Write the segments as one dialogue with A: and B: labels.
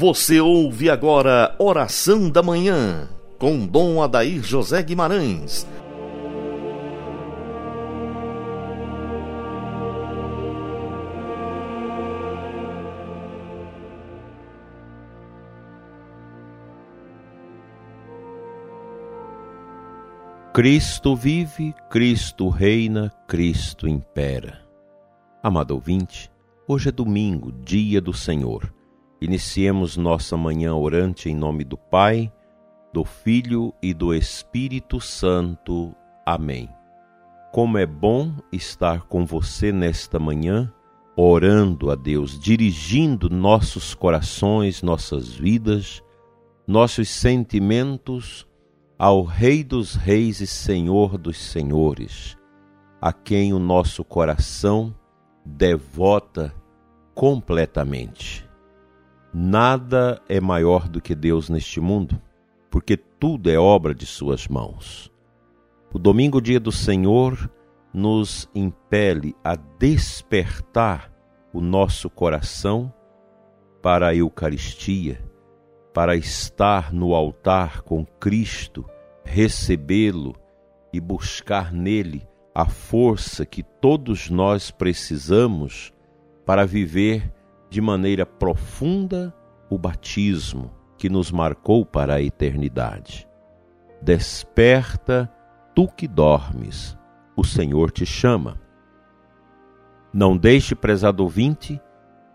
A: Você ouve agora Oração da Manhã, com Dom Adair José Guimarães.
B: Cristo vive, Cristo reina, Cristo impera. Amado ouvinte, hoje é domingo, dia do Senhor. Iniciemos nossa manhã orante em nome do Pai, do Filho e do Espírito Santo. Amém. Como é bom estar com você nesta manhã, orando a Deus, dirigindo nossos corações, nossas vidas, nossos sentimentos ao Rei dos Reis e Senhor dos Senhores, a quem o nosso coração devota completamente. Nada é maior do que Deus neste mundo, porque tudo é obra de Suas mãos. O domingo, dia do Senhor, nos impele a despertar o nosso coração para a Eucaristia, para estar no altar com Cristo, recebê-lo e buscar nele a força que todos nós precisamos para viver de maneira profunda o batismo que nos marcou para a eternidade. Desperta, tu que dormes, o Senhor te chama. Não deixe, prezado ouvinte,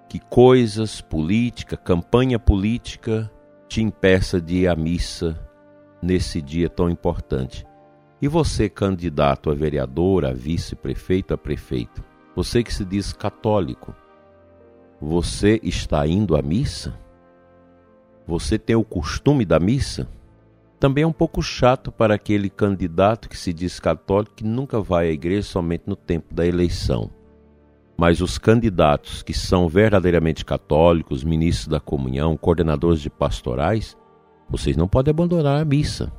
B: que coisas, política, campanha política te impeça de ir à missa nesse dia tão importante. E você, candidato a vereador, a vice-prefeito, a prefeito, você que se diz católico, você está indo à missa? Você tem o costume da missa? Também é um pouco chato para aquele candidato que se diz católico que nunca vai à igreja somente no tempo da eleição. Mas os candidatos que são verdadeiramente católicos, ministros da comunhão, coordenadores de pastorais, vocês não podem abandonar a missa.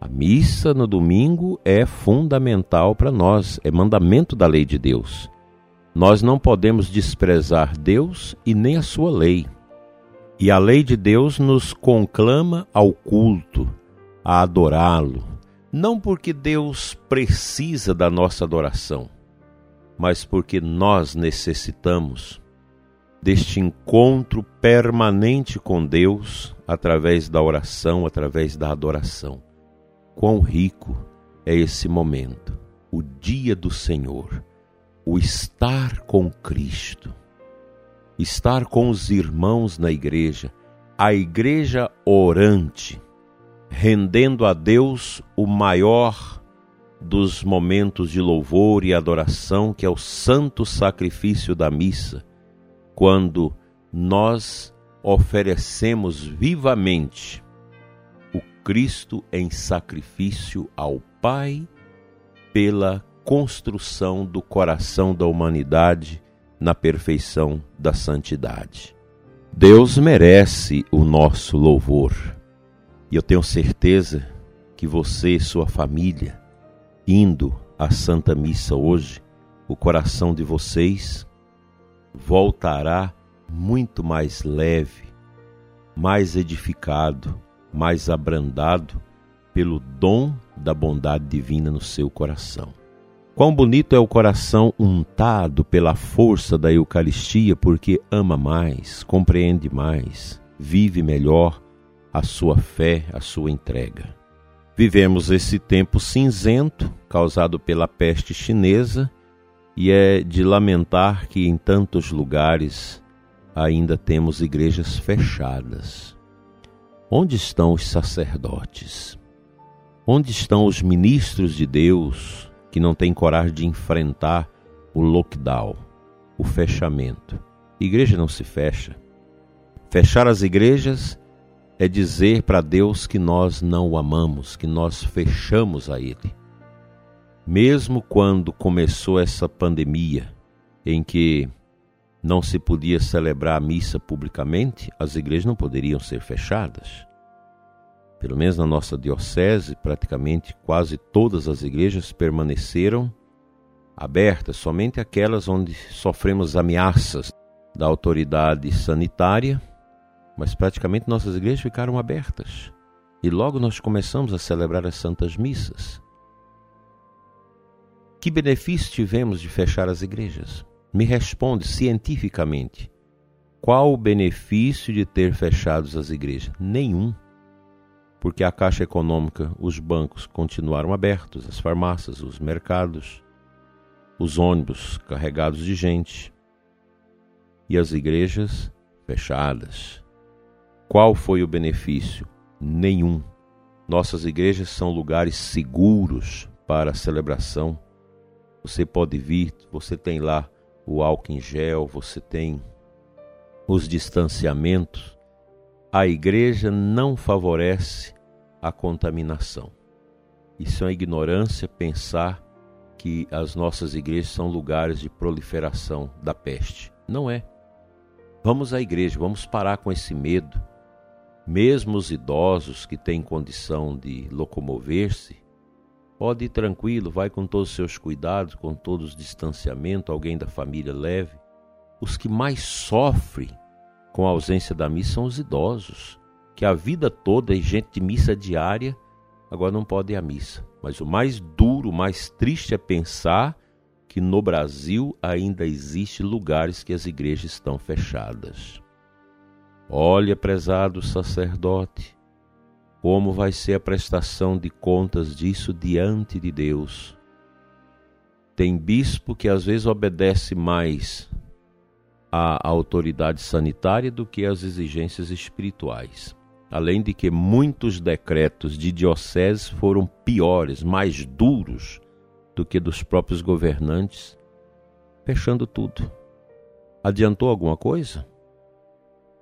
B: A missa no domingo é fundamental para nós, é mandamento da lei de Deus. Nós não podemos desprezar Deus e nem a sua lei. E a lei de Deus nos conclama ao culto, a adorá-lo, não porque Deus precisa da nossa adoração, mas porque nós necessitamos deste encontro permanente com Deus através da oração, através da adoração. Quão rico é esse momento, o dia do Senhor o estar com Cristo, estar com os irmãos na igreja, a igreja orante, rendendo a Deus o maior dos momentos de louvor e adoração, que é o santo sacrifício da missa, quando nós oferecemos vivamente o Cristo em sacrifício ao Pai pela construção do coração da humanidade na perfeição da santidade. Deus merece o nosso louvor. E eu tenho certeza que você e sua família, indo à Santa Missa hoje, o coração de vocês voltará muito mais leve, mais edificado, mais abrandado pelo dom da bondade divina no seu coração. Quão bonito é o coração untado pela força da Eucaristia, porque ama mais, compreende mais, vive melhor a sua fé, a sua entrega. Vivemos esse tempo cinzento causado pela peste chinesa e é de lamentar que em tantos lugares ainda temos igrejas fechadas. Onde estão os sacerdotes? Onde estão os ministros de Deus? Que não tem coragem de enfrentar o lockdown, o fechamento. Igreja não se fecha. Fechar as igrejas é dizer para Deus que nós não o amamos, que nós fechamos a Ele. Mesmo quando começou essa pandemia, em que não se podia celebrar a missa publicamente, as igrejas não poderiam ser fechadas pelo menos na nossa diocese, praticamente quase todas as igrejas permaneceram abertas, somente aquelas onde sofremos ameaças da autoridade sanitária mas praticamente nossas igrejas ficaram abertas. E logo nós começamos a celebrar as santas missas. Que benefício tivemos de fechar as igrejas? Me responde cientificamente. Qual o benefício de ter fechado as igrejas? Nenhum. Porque a Caixa Econômica, os bancos continuaram abertos, as farmácias, os mercados, os ônibus carregados de gente e as igrejas fechadas. Qual foi o benefício? Nenhum. Nossas igrejas são lugares seguros para a celebração. Você pode vir, você tem lá o álcool em gel, você tem os distanciamentos. A igreja não favorece a contaminação. Isso é ignorância pensar que as nossas igrejas são lugares de proliferação da peste. Não é. Vamos à igreja, vamos parar com esse medo. Mesmo os idosos que têm condição de locomover-se, pode ir tranquilo, vai com todos os seus cuidados, com todos os distanciamentos, alguém da família leve. Os que mais sofrem com a ausência da missa são os idosos, que a vida toda é gente de missa diária, agora não pode ir à missa. Mas o mais duro, o mais triste é pensar que no Brasil ainda existe lugares que as igrejas estão fechadas. Olha, prezado sacerdote, como vai ser a prestação de contas disso diante de Deus. Tem bispo que às vezes obedece mais à autoridade sanitária do que às exigências espirituais. Além de que muitos decretos de dioceses foram piores, mais duros do que dos próprios governantes, fechando tudo. Adiantou alguma coisa?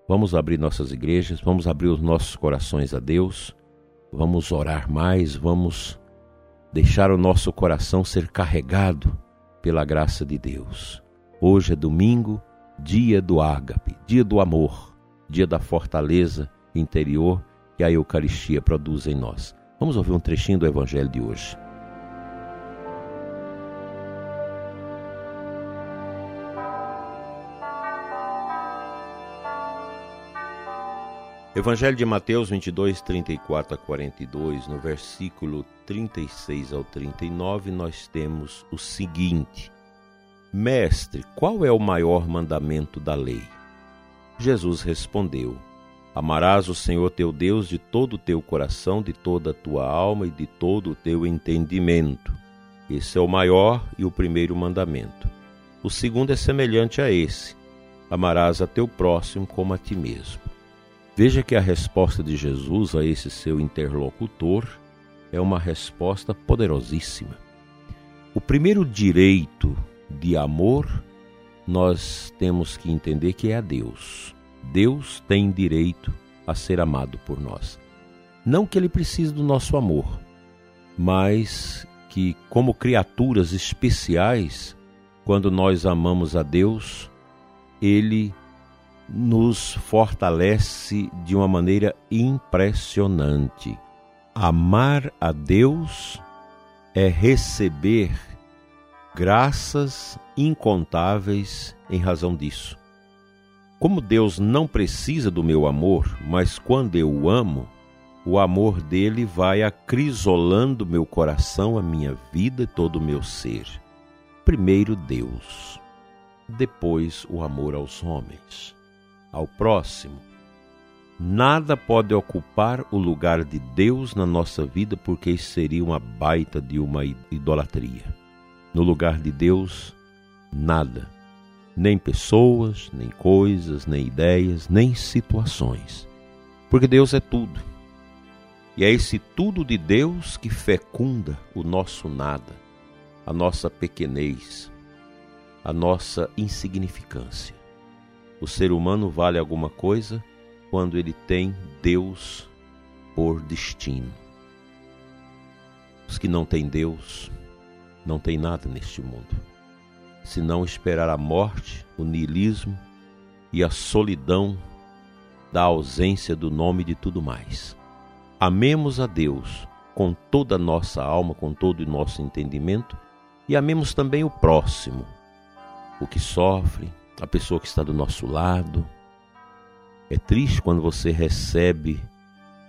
B: Vamos abrir nossas igrejas, vamos abrir os nossos corações a Deus, vamos orar mais, vamos deixar o nosso coração ser carregado pela graça de Deus. Hoje é domingo, dia do ágape, dia do amor, dia da fortaleza interior que a Eucaristia produz em nós. Vamos ouvir um trechinho do Evangelho de hoje. Evangelho de Mateus 22, 34 a 42, no versículo 36 ao 39, nós temos o seguinte: Mestre, qual é o maior mandamento da lei? Jesus respondeu: Amarás o Senhor teu Deus de todo o teu coração, de toda a tua alma e de todo o teu entendimento. Esse é o maior e o primeiro mandamento. O segundo é semelhante a esse: Amarás a teu próximo como a ti mesmo. Veja que a resposta de Jesus a esse seu interlocutor é uma resposta poderosíssima. O primeiro direito de amor nós temos que entender que é a Deus. Deus tem direito a ser amado por nós. Não que ele precise do nosso amor, mas que, como criaturas especiais, quando nós amamos a Deus, ele nos fortalece de uma maneira impressionante. Amar a Deus é receber graças incontáveis em razão disso. Como Deus não precisa do meu amor, mas quando eu o amo, o amor dele vai acrisolando meu coração, a minha vida e todo o meu ser. Primeiro Deus, depois o amor aos homens ao próximo. Nada pode ocupar o lugar de Deus na nossa vida, porque seria uma baita de uma idolatria. No lugar de Deus, nada. Nem pessoas, nem coisas, nem ideias, nem situações. Porque Deus é tudo. E é esse tudo de Deus que fecunda o nosso nada, a nossa pequenez, a nossa insignificância o ser humano vale alguma coisa quando ele tem Deus por destino. Os que não têm Deus não têm nada neste mundo, senão esperar a morte, o niilismo e a solidão da ausência do nome de tudo mais. Amemos a Deus com toda a nossa alma, com todo o nosso entendimento e amemos também o próximo, o que sofre, a pessoa que está do nosso lado. É triste quando você recebe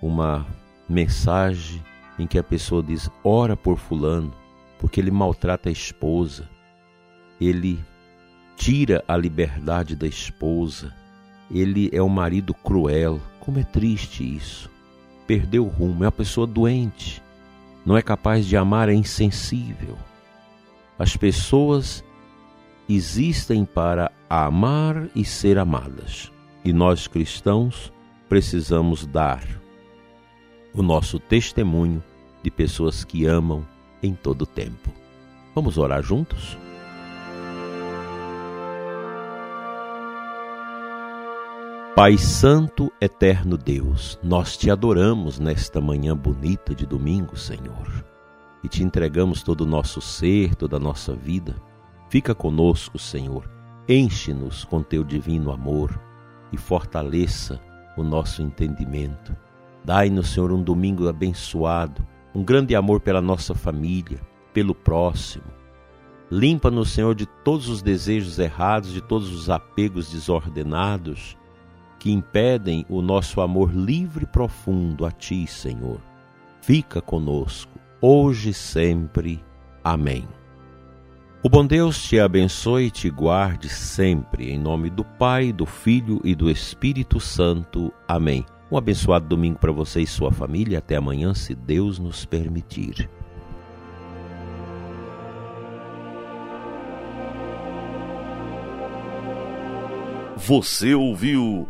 B: uma mensagem em que a pessoa diz: ora por Fulano, porque ele maltrata a esposa, ele tira a liberdade da esposa, ele é um marido cruel. Como é triste isso. Perdeu o rumo, é uma pessoa doente, não é capaz de amar, é insensível. As pessoas existem para amar e ser amadas. E nós cristãos precisamos dar o nosso testemunho de pessoas que amam em todo o tempo. Vamos orar juntos? Pai Santo, eterno Deus, nós te adoramos nesta manhã bonita de domingo, Senhor, e te entregamos todo o nosso ser, toda a nossa vida. Fica conosco, Senhor, enche-nos com teu divino amor e fortaleça o nosso entendimento. Dai-nos, Senhor, um domingo abençoado, um grande amor pela nossa família, pelo próximo. Limpa-nos, Senhor, de todos os desejos errados, de todos os apegos desordenados que impedem o nosso amor livre e profundo a Ti, Senhor. Fica conosco, hoje e sempre. Amém. O bom Deus te abençoe e te guarde sempre, em nome do Pai, do Filho e do Espírito Santo. Amém. Um abençoado domingo para você e sua família. Até amanhã, se Deus nos permitir.
A: Você ouviu